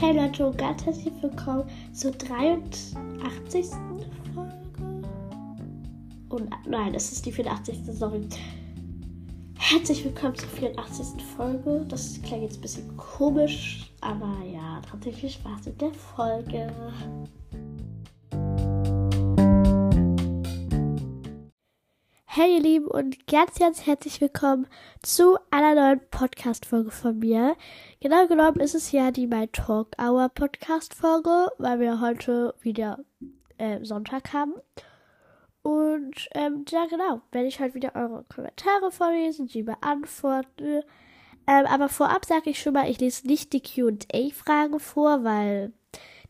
Hey Leute und ganz herzlich willkommen zur 83. Folge. Und nein, es ist die 84. Sorry. Herzlich willkommen zur 84. Folge. Das klingt jetzt ein bisschen komisch, aber ja, viel Spaß mit der Folge. Hey ihr Lieben und ganz, ganz herzlich willkommen zu einer neuen Podcast-Folge von mir. Genau genommen ist es ja die My Talk Hour Podcast-Folge, weil wir heute wieder äh, Sonntag haben. Und ähm, ja genau, werde ich heute wieder eure Kommentare vorlesen, die beantworten. Ähm, aber vorab sage ich schon mal, ich lese nicht die QA-Fragen vor, weil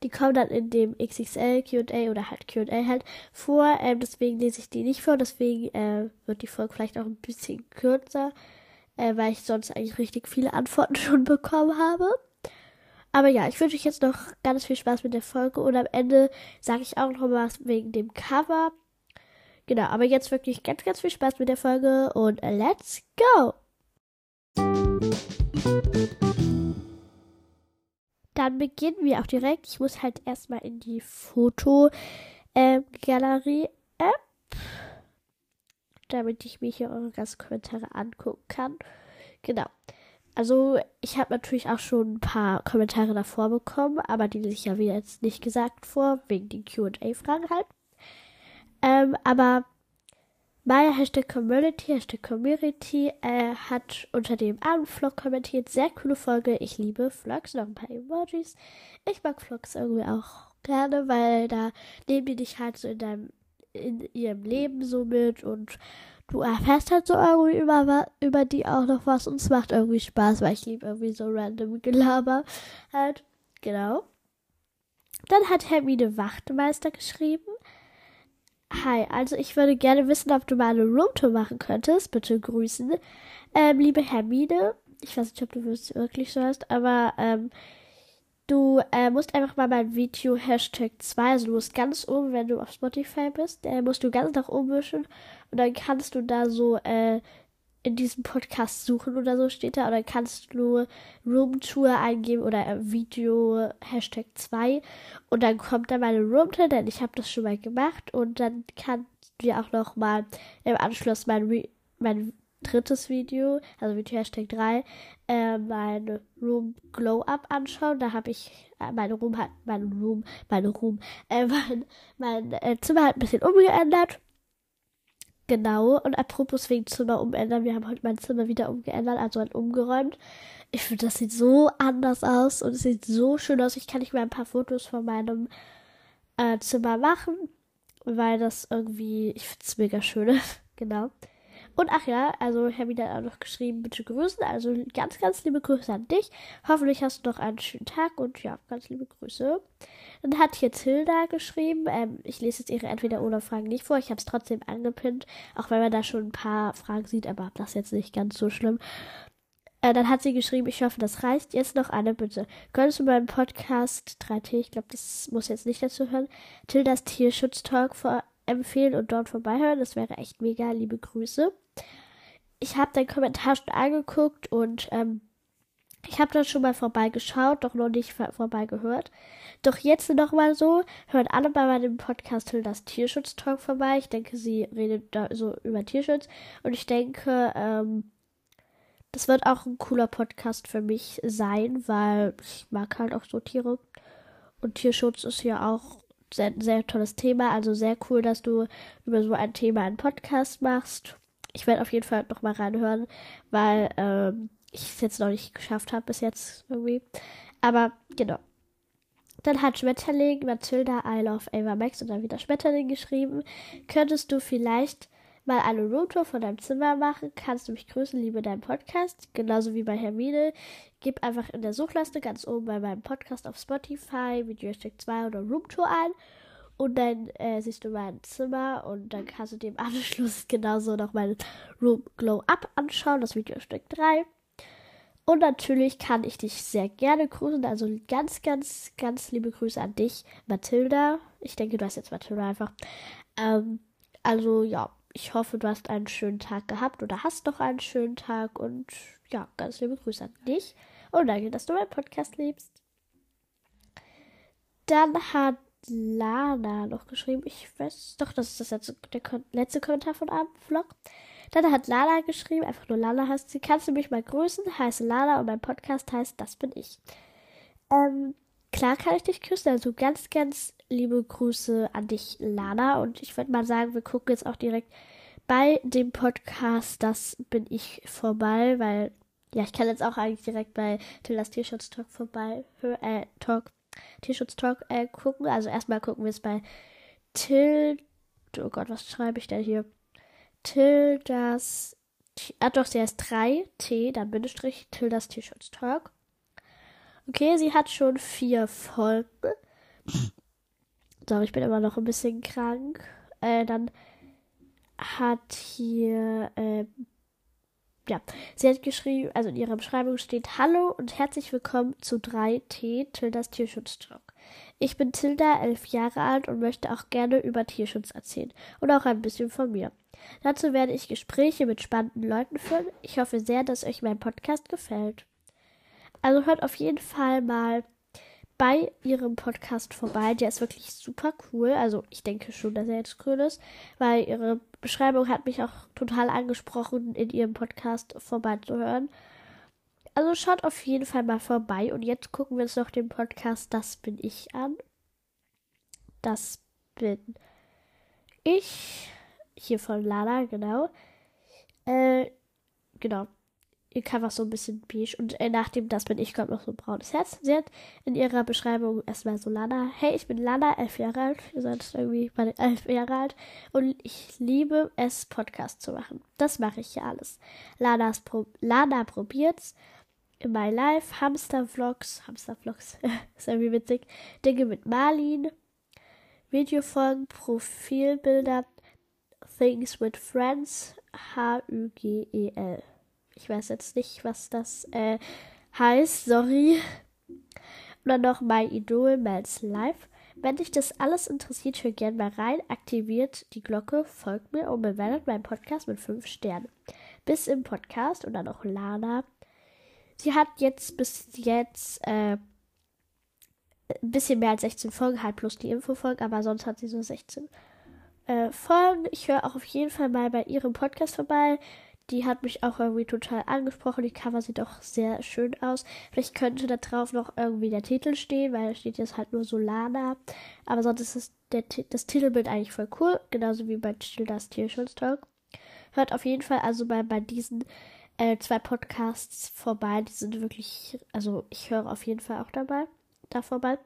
die kommen dann in dem XXL QA oder halt QA halt vor. Ähm, deswegen lese ich die nicht vor. Deswegen äh, wird die Folge vielleicht auch ein bisschen kürzer, äh, weil ich sonst eigentlich richtig viele Antworten schon bekommen habe. Aber ja, ich wünsche euch jetzt noch ganz viel Spaß mit der Folge und am Ende sage ich auch noch was wegen dem Cover. Genau, aber jetzt wirklich ganz, ganz viel Spaß mit der Folge und let's go! Dann beginnen wir auch direkt. Ich muss halt erstmal in die Fotogalerie-App, damit ich mir hier eure ganzen Kommentare angucken kann. Genau. Also, ich habe natürlich auch schon ein paar Kommentare davor bekommen, aber die lese ich ja wieder jetzt nicht gesagt vor, wegen den QA-Fragen halt. Ähm, aber Maya Hashtag Community, Hashtag Community äh, hat unter dem Abendvlog kommentiert. Sehr coole Folge. Ich liebe Vlogs. Noch ein paar Emojis. Ich mag Vlogs irgendwie auch gerne, weil da nehmen die dich halt so in deinem, in ihrem Leben so mit und du erfährst halt so irgendwie über, über die auch noch was und es macht irgendwie Spaß, weil ich liebe irgendwie so random Gelaber halt. Genau. Dann hat Hermine Wachtmeister geschrieben. Hi, also ich würde gerne wissen, ob du mal eine Roomtour machen könntest. Bitte grüßen. Ähm, liebe Hermine, ich weiß nicht, ob du wirklich so hast, aber ähm, du äh, musst einfach mal mein Video Hashtag 2, also du musst ganz oben, wenn du auf Spotify bist, äh, musst du ganz nach oben wischen und dann kannst du da so äh, in diesem Podcast suchen oder so steht da. Oder kannst du Roomtour eingeben oder Video Hashtag 2 und dann kommt da meine Roomtour, denn ich habe das schon mal gemacht und dann kannst du auch noch mal im Anschluss mein, mein drittes Video, also Video Hashtag 3, äh, mein Room Glow Up anschauen. Da habe ich äh, meine Room hat, mein Room, meine Room, äh, mein, mein äh, Zimmer hat ein bisschen umgeändert Genau, und apropos wegen Zimmer umändern, wir haben heute mein Zimmer wieder umgeändert, also halt umgeräumt. Ich finde, das sieht so anders aus und es sieht so schön aus. Ich kann nicht mal ein paar Fotos von meinem äh, Zimmer machen, weil das irgendwie, ich finde es mega schön. genau. Und ach ja, also Herr wieder auch noch geschrieben, bitte grüßen. Also ganz, ganz liebe Grüße an dich. Hoffentlich hast du noch einen schönen Tag und ja, ganz liebe Grüße. Dann hat hier Tilda geschrieben, ähm, ich lese jetzt ihre entweder oder Fragen nicht vor. Ich habe es trotzdem angepinnt, auch wenn man da schon ein paar Fragen sieht, aber das ist jetzt nicht ganz so schlimm. Äh, dann hat sie geschrieben, ich hoffe, das reicht. Jetzt noch eine Bitte. Könntest du meinen Podcast 3T, ich glaube, das muss jetzt nicht dazu hören, Tildas Tierschutz-Talk empfehlen und dort vorbeihören. Das wäre echt mega. Liebe Grüße. Ich habe deinen Kommentar schon angeguckt und ähm, ich habe da schon mal vorbeigeschaut, doch noch nicht vorbeigehört. Doch jetzt nochmal so, hören alle bei meinem Podcast das Tierschutz-Talk vorbei. Ich denke, sie redet da so über Tierschutz. Und ich denke, ähm, das wird auch ein cooler Podcast für mich sein, weil ich mag halt auch so Tiere. Und Tierschutz ist ja auch sehr, sehr tolles Thema. Also sehr cool, dass du über so ein Thema einen Podcast machst. Ich werde auf jeden Fall noch mal reinhören, weil ähm, ich es jetzt noch nicht geschafft habe bis jetzt irgendwie. Aber genau. Dann hat Schmetterling Matilda I Love Ava Max und dann wieder Schmetterling geschrieben. Könntest du vielleicht mal eine Roomtour von deinem Zimmer machen, kannst du mich grüßen, liebe deinen Podcast. Genauso wie bei Hermine. Gib einfach in der Suchleiste ganz oben bei meinem Podcast auf Spotify Video 2 oder Roomtour ein. Und dann äh, siehst du mein Zimmer und dann kannst du dem Anschluss genauso noch mein Room Glow Up anschauen, das Video Stück 3. Und natürlich kann ich dich sehr gerne grüßen. Also ganz, ganz, ganz liebe Grüße an dich, Mathilda. Ich denke, du hast jetzt Mathilda einfach. Ähm, also ja, ich hoffe, du hast einen schönen Tag gehabt oder hast noch einen schönen Tag und ja, ganz liebe Grüße an dich und danke, dass du meinen Podcast liebst. Dann hat Lana noch geschrieben. Ich weiß doch, das ist das letzte, der letzte Kommentar von einem Vlog. Dann hat Lana geschrieben, einfach nur Lana heißt sie. Kannst du mich mal grüßen? Heiße Lana und mein Podcast heißt Das bin ich. Ähm, klar kann ich dich küssen. Also ganz, ganz liebe Grüße an dich, Lana. Und ich würde mal sagen, wir gucken jetzt auch direkt bei dem Podcast Das bin ich vorbei, weil ja, ich kann jetzt auch eigentlich direkt bei Tildas Tierschutz Talk vorbei, äh, Talk, Tierschutz Talk äh, gucken. Also erstmal gucken wir es bei Till, oh Gott, was schreibe ich denn hier? Tildas, ah doch, sie heißt 3, T, dann Bindestrich, Tildas Tierschutz Talk. Okay, sie hat schon vier Folgen. So, ich bin immer noch ein bisschen krank. Äh, dann hat hier, äh, ja, sie hat geschrieben, also in ihrer Beschreibung steht Hallo und herzlich willkommen zu 3T, Tildas Tierschutztalk. Ich bin Tilda, elf Jahre alt und möchte auch gerne über Tierschutz erzählen und auch ein bisschen von mir. Dazu werde ich Gespräche mit spannenden Leuten führen. Ich hoffe sehr, dass euch mein Podcast gefällt. Also hört auf jeden Fall mal bei ihrem Podcast vorbei. Der ist wirklich super cool. Also ich denke schon, dass er jetzt cool ist, weil ihre Beschreibung hat mich auch total angesprochen, in ihrem Podcast vorbeizuhören. Also schaut auf jeden Fall mal vorbei. Und jetzt gucken wir uns noch den Podcast Das bin ich an. Das bin ich. Hier von Lala, genau. Äh, genau ihr Cover so ein bisschen beige und äh, nachdem das bin ich kommt noch so ein braunes Herz. Sie hat in ihrer Beschreibung erstmal so Lana. Hey, ich bin Lana, elf Jahre alt. Ihr seid irgendwie bei den elf Jahre alt und ich liebe es, Podcast zu machen. Das mache ich ja alles. Lanas Pro Lana probiert's. In my life, Hamster-Vlogs, Hamster-Vlogs, ist irgendwie witzig. Dinge mit Marlin, Videofolgen, Profilbilder, Things with Friends, H-U-G-E-L. Ich weiß jetzt nicht, was das äh, heißt, sorry. Dann noch My Idol, Mel's Life. Wenn dich das alles interessiert, hör gerne mal rein, aktiviert die Glocke, folgt mir und bewertet meinen Podcast mit 5 Sternen. Bis im Podcast und dann noch Lana. Sie hat jetzt bis jetzt äh, ein bisschen mehr als 16 Folgen, halt plus die Infofolgen, aber sonst hat sie so 16 äh, Folgen. Ich höre auch auf jeden Fall mal bei ihrem Podcast vorbei die hat mich auch irgendwie total angesprochen. Die Cover sieht auch sehr schön aus. Vielleicht könnte da drauf noch irgendwie der Titel stehen, weil da steht jetzt halt nur Solana. Aber sonst ist das, der, das Titelbild eigentlich voll cool. Genauso wie bei Tildas Tierschutztalk. Hört auf jeden Fall also bei, bei diesen äh, zwei Podcasts vorbei. Die sind wirklich, also ich höre auf jeden Fall auch dabei, da vorbei.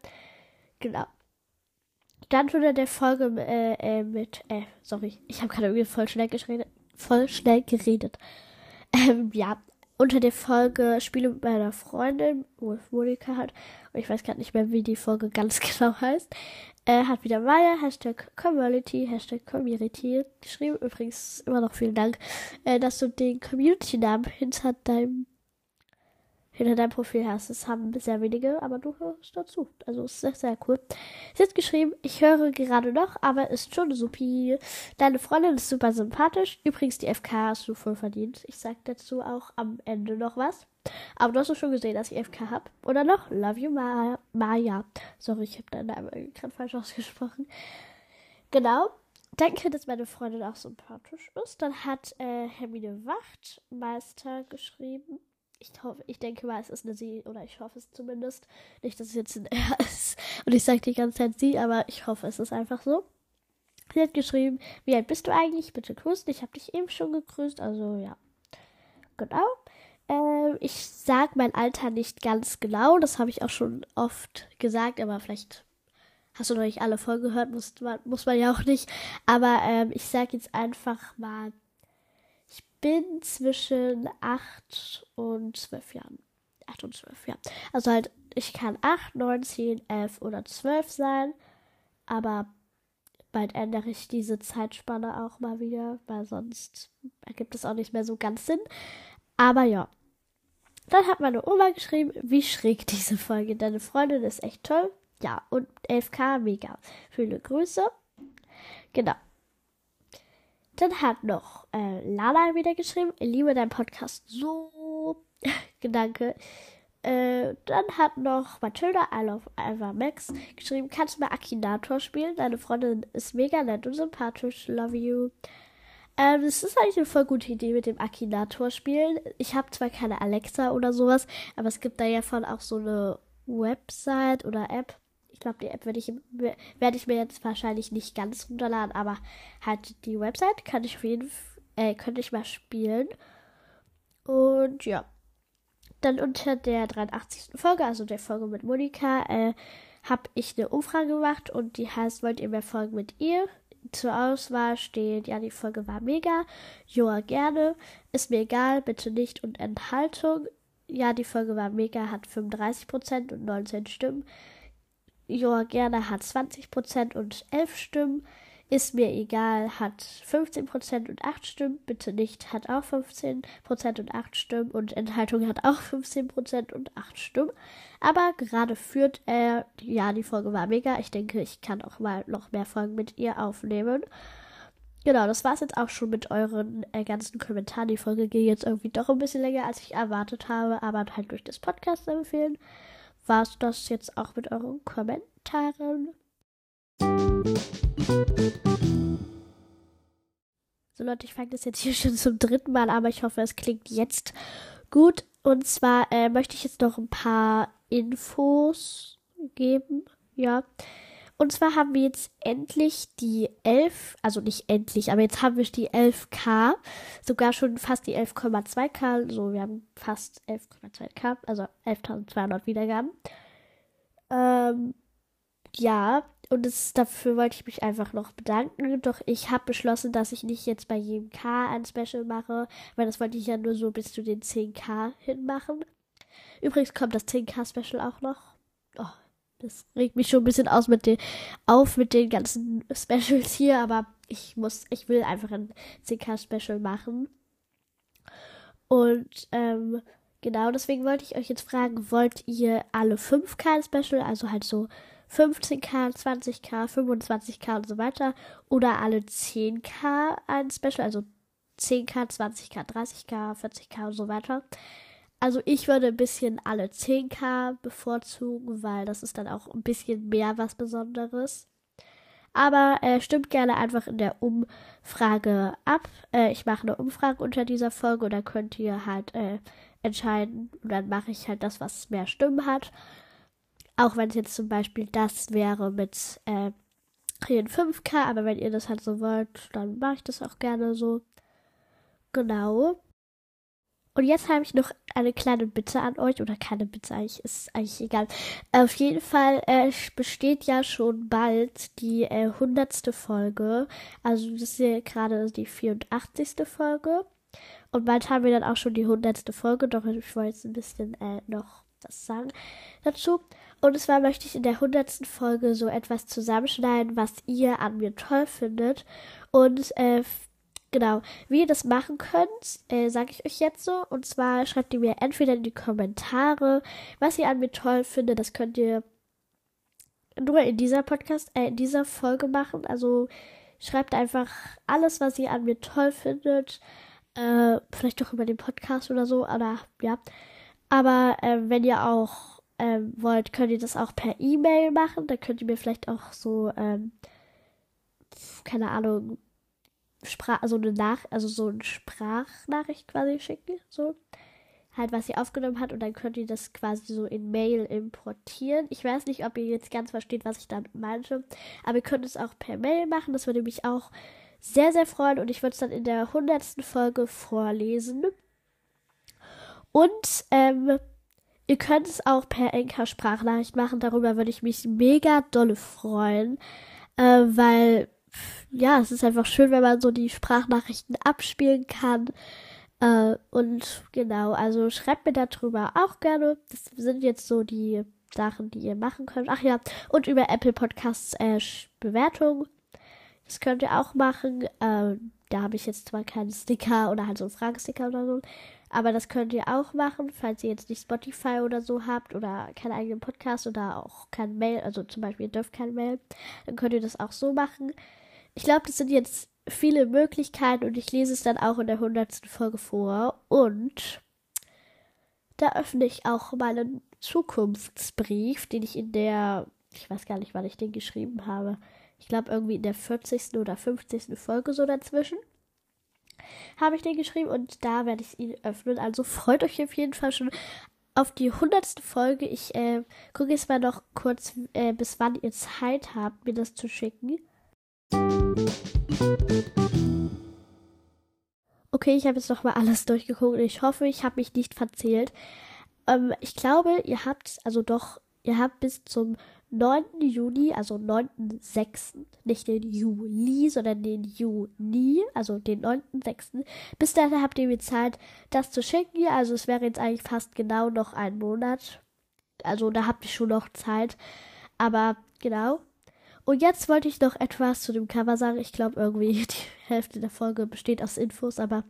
Genau. Dann wurde der Folge äh, äh, mit, äh, sorry, ich habe gerade irgendwie voll schnell geschrieben voll schnell geredet. Ähm, ja, unter der Folge Spiele mit meiner Freundin, wo Monika hat, und ich weiß gerade nicht mehr, wie die Folge ganz genau heißt, äh, hat wieder Maya, Hashtag Community, Hashtag Community geschrieben. Übrigens immer noch vielen Dank, äh, dass du den Community-Namen hinter deinem hinter deinem Profil hast. Das haben sehr wenige, aber du hörst dazu. Also ist sehr, sehr cool. Sie hat geschrieben, ich höre gerade noch, aber ist schon supi. Deine Freundin ist super sympathisch. Übrigens, die FK hast du voll verdient. Ich sag dazu auch am Ende noch was. Aber du hast doch schon gesehen, dass ich FK hab. Oder noch? Love you, Ma Maya. Sorry, ich habe deinen Namen gerade falsch ausgesprochen. Genau. Danke, dass meine Freundin auch sympathisch ist. Dann hat äh, Hermine Wachtmeister geschrieben ich hoffe, ich denke mal, es ist eine sie, oder ich hoffe es zumindest. Nicht, dass es jetzt ein er ist. Und ich sage die ganze Zeit sie, aber ich hoffe, es ist einfach so. Sie hat geschrieben, wie alt bist du eigentlich? Bitte grüßen. Ich habe dich eben schon gegrüßt, also ja. Genau. Ähm, ich sage mein Alter nicht ganz genau, das habe ich auch schon oft gesagt, aber vielleicht hast du noch nicht alle Folgen gehört, muss man, muss man ja auch nicht. Aber ähm, ich sage jetzt einfach mal bin zwischen 8 und 12 Jahren. 8 und 12, ja. Also halt, ich kann 8, 9, 10, 11 oder 12 sein. Aber bald ändere ich diese Zeitspanne auch mal wieder, weil sonst ergibt es auch nicht mehr so ganz Sinn. Aber ja. Dann hat meine Oma geschrieben, wie schräg diese Folge. Deine Freundin ist echt toll. Ja, und 11k mega. Viele Grüße. Genau. Dann hat noch äh, Lala wieder geschrieben, liebe deinen Podcast so. Gedanke. Äh, dann hat noch Matilda I Love Alva Max geschrieben, kannst du mal Akinator spielen? Deine Freundin ist mega nett und sympathisch. Love you. Ähm, es ist eigentlich eine voll gute Idee mit dem Akinator spielen. Ich habe zwar keine Alexa oder sowas, aber es gibt da ja von auch so eine Website oder App. Ich glaube, die App werde ich, werd ich mir jetzt wahrscheinlich nicht ganz runterladen, aber halt die Website kann ich auf jeden Fall, äh, könnte ich mal spielen. Und ja. Dann unter der 83. Folge, also der Folge mit Monika, äh, habe ich eine Umfrage gemacht und die heißt, wollt ihr mehr Folgen mit ihr? Zur Auswahl steht, ja, die Folge war mega, Joa gerne, ist mir egal, bitte nicht und Enthaltung. Ja, die Folge war mega, hat 35% und 19 Stimmen. Joa gerne hat 20% und 11 Stimmen. Ist mir egal, hat 15% und 8 Stimmen. Bitte nicht, hat auch 15% und 8 Stimmen. Und Enthaltung hat auch 15% und 8 Stimmen. Aber gerade führt er, ja, die Folge war mega. Ich denke, ich kann auch mal noch mehr Folgen mit ihr aufnehmen. Genau, das war es jetzt auch schon mit euren äh, ganzen Kommentaren. Die Folge ging jetzt irgendwie doch ein bisschen länger, als ich erwartet habe, aber halt durch das Podcast empfehlen. War es das jetzt auch mit euren Kommentaren? So Leute, ich fange das jetzt hier schon zum dritten Mal, aber ich hoffe, es klingt jetzt gut. Und zwar äh, möchte ich jetzt noch ein paar Infos geben. Ja. Und zwar haben wir jetzt endlich die 11, also nicht endlich, aber jetzt haben wir die 11k, sogar schon fast die 11,2k, also wir haben fast 11,2k, also 11.200 Wiedergaben. Ähm, ja, und das, dafür wollte ich mich einfach noch bedanken. Doch ich habe beschlossen, dass ich nicht jetzt bei jedem K ein Special mache, weil das wollte ich ja nur so bis zu den 10k hinmachen. Übrigens kommt das 10k Special auch noch. Das regt mich schon ein bisschen aus mit den, auf mit den ganzen Specials hier, aber ich muss, ich will einfach ein 10k Special machen. Und ähm, genau deswegen wollte ich euch jetzt fragen, wollt ihr alle 5k Special, also halt so 15k, 20k, 25k und so weiter. Oder alle 10k ein Special, also 10k, 20k, 30k, 40k und so weiter. Also ich würde ein bisschen alle 10k bevorzugen, weil das ist dann auch ein bisschen mehr was Besonderes. Aber äh, stimmt gerne einfach in der Umfrage ab. Äh, ich mache eine Umfrage unter dieser Folge und dann könnt ihr halt äh, entscheiden. Und dann mache ich halt das, was mehr Stimmen hat. Auch wenn es jetzt zum Beispiel das wäre mit äh, 5K, aber wenn ihr das halt so wollt, dann mache ich das auch gerne so. Genau. Und jetzt habe ich noch eine kleine Bitte an euch, oder keine Bitte, eigentlich ist eigentlich egal. Auf jeden Fall äh, besteht ja schon bald die äh, 100. Folge. Also das ist ja gerade die 84. Folge. Und bald haben wir dann auch schon die 100. Folge, doch ich wollte jetzt ein bisschen äh, noch was sagen dazu. Und zwar möchte ich in der hundertsten Folge so etwas zusammenschneiden, was ihr an mir toll findet. Und äh, genau, wie ihr das machen könnt, äh, sage ich euch jetzt so. Und zwar schreibt ihr mir entweder in die Kommentare, was ihr an mir toll findet. Das könnt ihr nur in dieser Podcast, äh, in dieser Folge machen. Also schreibt einfach alles, was ihr an mir toll findet. Äh, vielleicht auch über den Podcast oder so. Oder ja. Aber äh, wenn ihr auch ähm, wollt, könnt ihr das auch per E-Mail machen. Da könnt ihr mir vielleicht auch so, ähm, keine Ahnung, Sprach, also eine Nach, also so eine Sprachnachricht quasi schicken, so. Halt, was ihr aufgenommen hat und dann könnt ihr das quasi so in Mail importieren. Ich weiß nicht, ob ihr jetzt ganz versteht, was ich damit meinte, aber ihr könnt es auch per Mail machen. Das würde mich auch sehr, sehr freuen und ich würde es dann in der hundertsten Folge vorlesen. Und ähm, Ihr könnt es auch per Enker-Sprachnachricht machen. Darüber würde ich mich mega dolle freuen. Äh, weil, ja, es ist einfach schön, wenn man so die Sprachnachrichten abspielen kann. Äh, und genau, also schreibt mir darüber auch gerne. Das sind jetzt so die Sachen, die ihr machen könnt. Ach ja, und über Apple Podcasts äh, Bewertung. Das könnt ihr auch machen. Äh, da habe ich jetzt zwar keinen Sticker oder halt so einen Fragesticker oder so. Aber das könnt ihr auch machen, falls ihr jetzt nicht Spotify oder so habt oder keinen eigenen Podcast oder auch kein Mail, also zum Beispiel ihr dürft kein Mail, dann könnt ihr das auch so machen. Ich glaube, das sind jetzt viele Möglichkeiten und ich lese es dann auch in der hundertsten Folge vor. Und da öffne ich auch meinen Zukunftsbrief, den ich in der, ich weiß gar nicht, wann ich den geschrieben habe. Ich glaube irgendwie in der 40. oder 50. Folge so dazwischen habe ich den geschrieben und da werde ich ihn öffnen. Also freut euch auf jeden Fall schon auf die 100. Folge. Ich äh, gucke jetzt mal noch kurz, äh, bis wann ihr Zeit habt, mir das zu schicken. Okay, ich habe jetzt noch mal alles durchgeguckt und ich hoffe, ich habe mich nicht verzählt. Ähm, ich glaube, ihr habt, also doch, ihr habt bis zum 9. Juni, also 9.6., nicht den Juli, sondern den Juni, also den 9.6. Bis dahin habt ihr mir Zeit, das zu schicken. Also es wäre jetzt eigentlich fast genau noch ein Monat. Also da habt ihr schon noch Zeit. Aber genau. Und jetzt wollte ich noch etwas zu dem Cover sagen. Ich glaube irgendwie die Hälfte der Folge besteht aus Infos, aber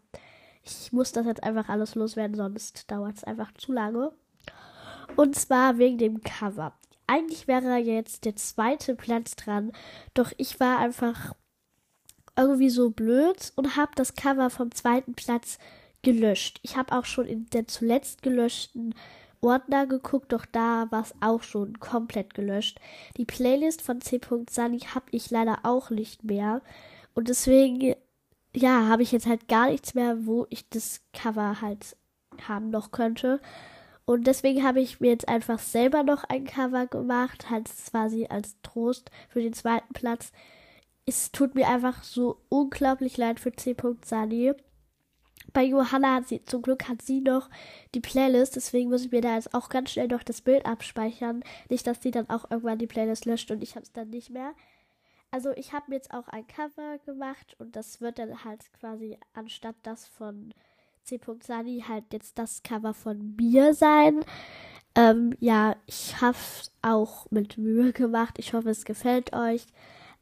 ich muss das jetzt einfach alles loswerden, sonst dauert es einfach zu lange. Und zwar wegen dem Cover eigentlich wäre jetzt der zweite Platz dran, doch ich war einfach irgendwie so blöd und habe das Cover vom zweiten Platz gelöscht. Ich habe auch schon in der zuletzt gelöschten Ordner geguckt, doch da war es auch schon komplett gelöscht. Die Playlist von C. Sunny habe ich leider auch nicht mehr und deswegen ja, habe ich jetzt halt gar nichts mehr, wo ich das Cover halt haben noch könnte. Und deswegen habe ich mir jetzt einfach selber noch ein Cover gemacht, halt quasi als Trost für den zweiten Platz. Es tut mir einfach so unglaublich leid für C. Bei Johanna hat sie, zum Glück hat sie noch die Playlist, deswegen muss ich mir da jetzt auch ganz schnell noch das Bild abspeichern. Nicht, dass sie dann auch irgendwann die Playlist löscht und ich habe es dann nicht mehr. Also ich habe mir jetzt auch ein Cover gemacht und das wird dann halt quasi anstatt das von C. Sani halt jetzt das Cover von mir sein. Ähm, ja, ich habe es auch mit Mühe gemacht. Ich hoffe, es gefällt euch.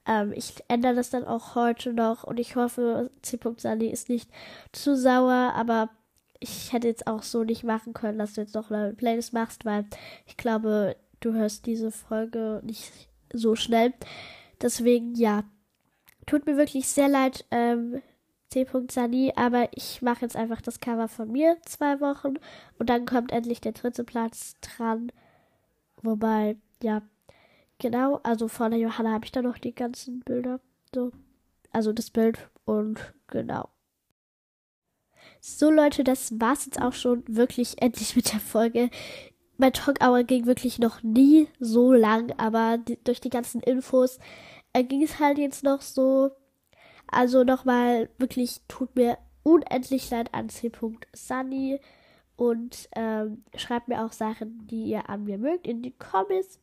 Ähm, ich ändere das dann auch heute noch und ich hoffe, C. Ist nicht zu sauer, aber ich hätte jetzt auch so nicht machen können, dass du jetzt noch eine Playlist machst, weil ich glaube, du hörst diese Folge nicht so schnell. Deswegen, ja, tut mir wirklich sehr leid. Ähm, C. Aber ich mache jetzt einfach das Cover von mir zwei Wochen und dann kommt endlich der dritte Platz dran. Wobei, ja, genau, also von der Johanna habe ich da noch die ganzen Bilder. So, also das Bild und genau. So Leute, das war's jetzt auch schon wirklich endlich mit der Folge. Mein Talk Hour ging wirklich noch nie so lang, aber die, durch die ganzen Infos äh, ging es halt jetzt noch so also nochmal wirklich tut mir unendlich leid an C. Sunny und ähm, schreibt mir auch Sachen, die ihr an mir mögt in die Comments.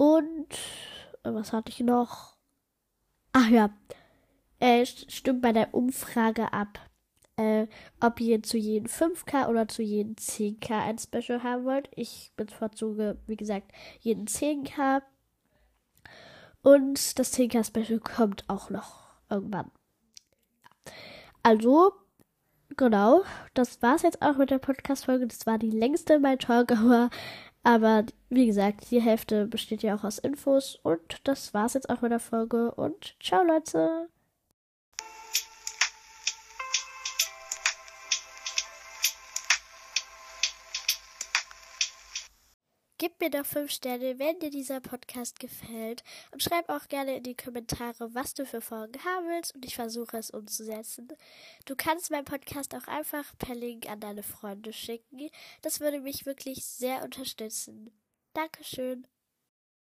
Und äh, was hatte ich noch? Ach ja, äh, stimmt bei der Umfrage ab, äh, ob ihr zu jedem 5K oder zu jedem 10K ein Special haben wollt. Ich bevorzuge, wie gesagt, jeden 10K. Und das 10K Special kommt auch noch irgendwann. Also, genau, das war's jetzt auch mit der Podcast-Folge. Das war die längste My Talk Hour. Aber wie gesagt, die Hälfte besteht ja auch aus Infos. Und das war's jetzt auch mit der Folge. Und ciao, Leute. Gib mir doch 5 Sterne, wenn dir dieser Podcast gefällt. Und schreib auch gerne in die Kommentare, was du für Folgen haben willst. Und ich versuche es umzusetzen. Du kannst meinen Podcast auch einfach per Link an deine Freunde schicken. Das würde mich wirklich sehr unterstützen. Dankeschön.